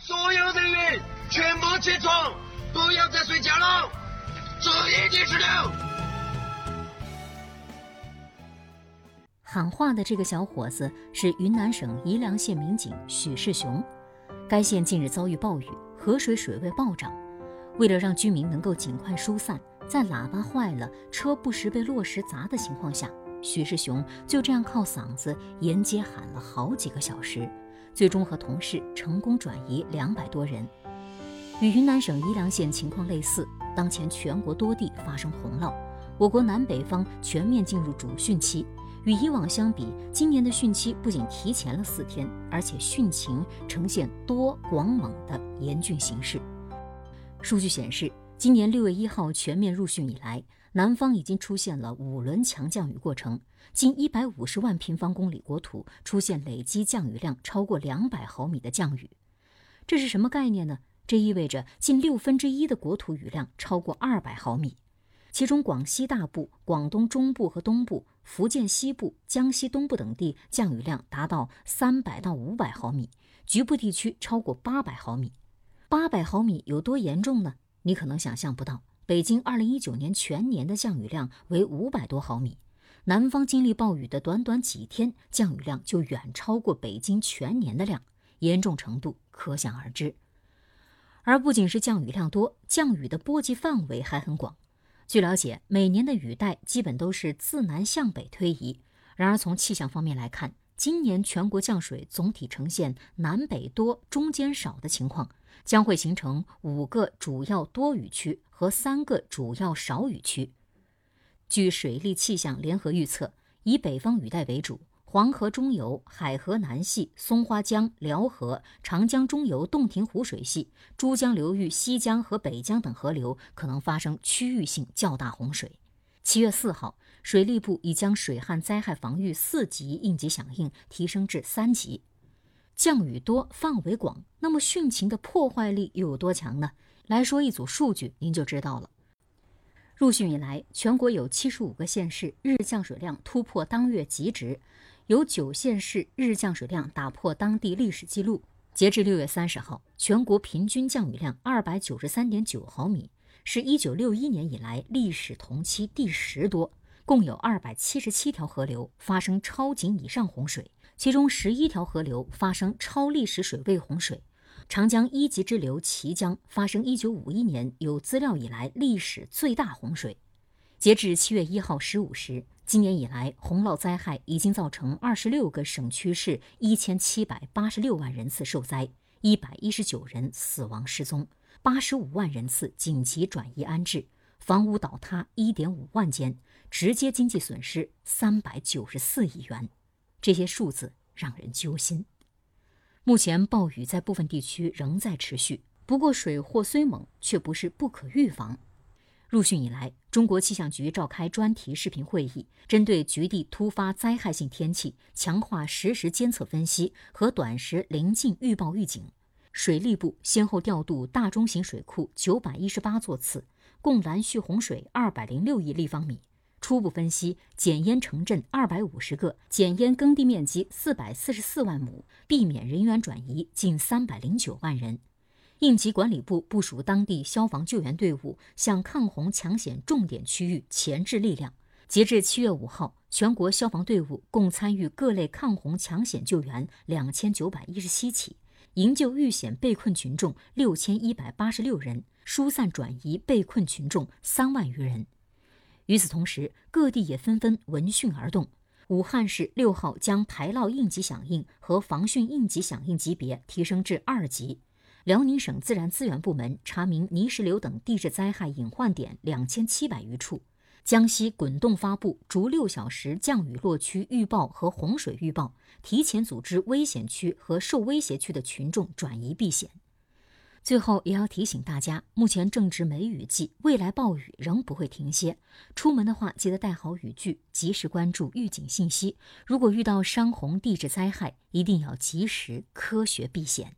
所有人员全部起床，不要再睡觉了，这已经是六。喊话的这个小伙子是云南省宜良县民警许世雄。该县近日遭遇暴雨，河水水位暴涨。为了让居民能够尽快疏散，在喇叭坏了、车不时被落石砸的情况下，许世雄就这样靠嗓子沿街喊了好几个小时，最终和同事成功转移两百多人。与云南省宜良县情况类似，当前全国多地发生洪涝，我国南北方全面进入主汛期。与以往相比，今年的汛期不仅提前了四天，而且汛情呈现多广猛的严峻形势。数据显示，今年六月一号全面入汛以来，南方已经出现了五轮强降雨过程，近一百五十万平方公里国土出现累积降雨量超过两百毫米的降雨。这是什么概念呢？这意味着近六分之一的国土雨量超过二百毫米。其中，广西大部、广东中部和东部、福建西部、江西东部等地降雨量达到三百到五百毫米，局部地区超过八百毫米。八百毫米有多严重呢？你可能想象不到。北京二零一九年全年的降雨量为五百多毫米，南方经历暴雨的短短几天，降雨量就远超过北京全年的量，严重程度可想而知。而不仅是降雨量多，降雨的波及范围还很广。据了解，每年的雨带基本都是自南向北推移。然而，从气象方面来看，今年全国降水总体呈现南北多、中间少的情况，将会形成五个主要多雨区和三个主要少雨区。据水利气象联合预测，以北方雨带为主。黄河中游、海河南系、松花江、辽河、长江中游、洞庭湖水系、珠江流域西江和北江等河流可能发生区域性较大洪水。七月四号，水利部已将水旱灾害防御四级应急响应提升至三级。降雨多、范围广，那么汛情的破坏力又有多强呢？来说一组数据，您就知道了。入汛以来，全国有七十五个县市日降水量突破当月极值。有九县市日降水量打破当地历史记录。截至六月三十号，全国平均降雨量二百九十三点九毫米，是一九六一年以来历史同期第十多。共有二百七十七条河流发生超警以上洪水，其中十一条河流发生超历史水位洪水。长江一级支流綦江发生一九五一年有资料以来历史最大洪水。截至七月一号十五时。今年以来，洪涝灾害已经造成二十六个省区市一千七百八十六万人次受灾，一百一十九人死亡失踪，八十五万人次紧急转移安置，房屋倒塌一点五万间，直接经济损失三百九十四亿元。这些数字让人揪心。目前暴雨在部分地区仍在持续，不过水祸虽猛，却不是不可预防。入汛以来，中国气象局召开专题视频会议，针对局地突发灾害性天气，强化实时监测分析和短时临近预报预警。水利部先后调度大中型水库九百一十八座次，共拦蓄洪水二百零六亿立方米，初步分析减淹城镇二百五十个，减淹耕地面积四百四十四万亩，避免人员转移近三百零九万人。应急管理部部署当地消防救援队伍，向抗洪抢险重点区域前置力量。截至七月五号，全国消防队伍共参与各类抗洪抢险救援两千九百一十七起，营救遇险被困群众六千一百八十六人，疏散转移被困群众三万余人。与此同时，各地也纷纷闻讯而动。武汉市六号将排涝应急响应和防汛应急响应级别提升至二级。辽宁省自然资源部门查明泥石流等地质灾害隐患点两千七百余处。江西滚动发布逐六小时降雨落区预报和洪水预报，提前组织危险区和受威胁区的群众转移避险。最后也要提醒大家，目前正值梅雨季，未来暴雨仍不会停歇。出门的话，记得带好雨具，及时关注预警信息。如果遇到山洪地质灾害，一定要及时科学避险。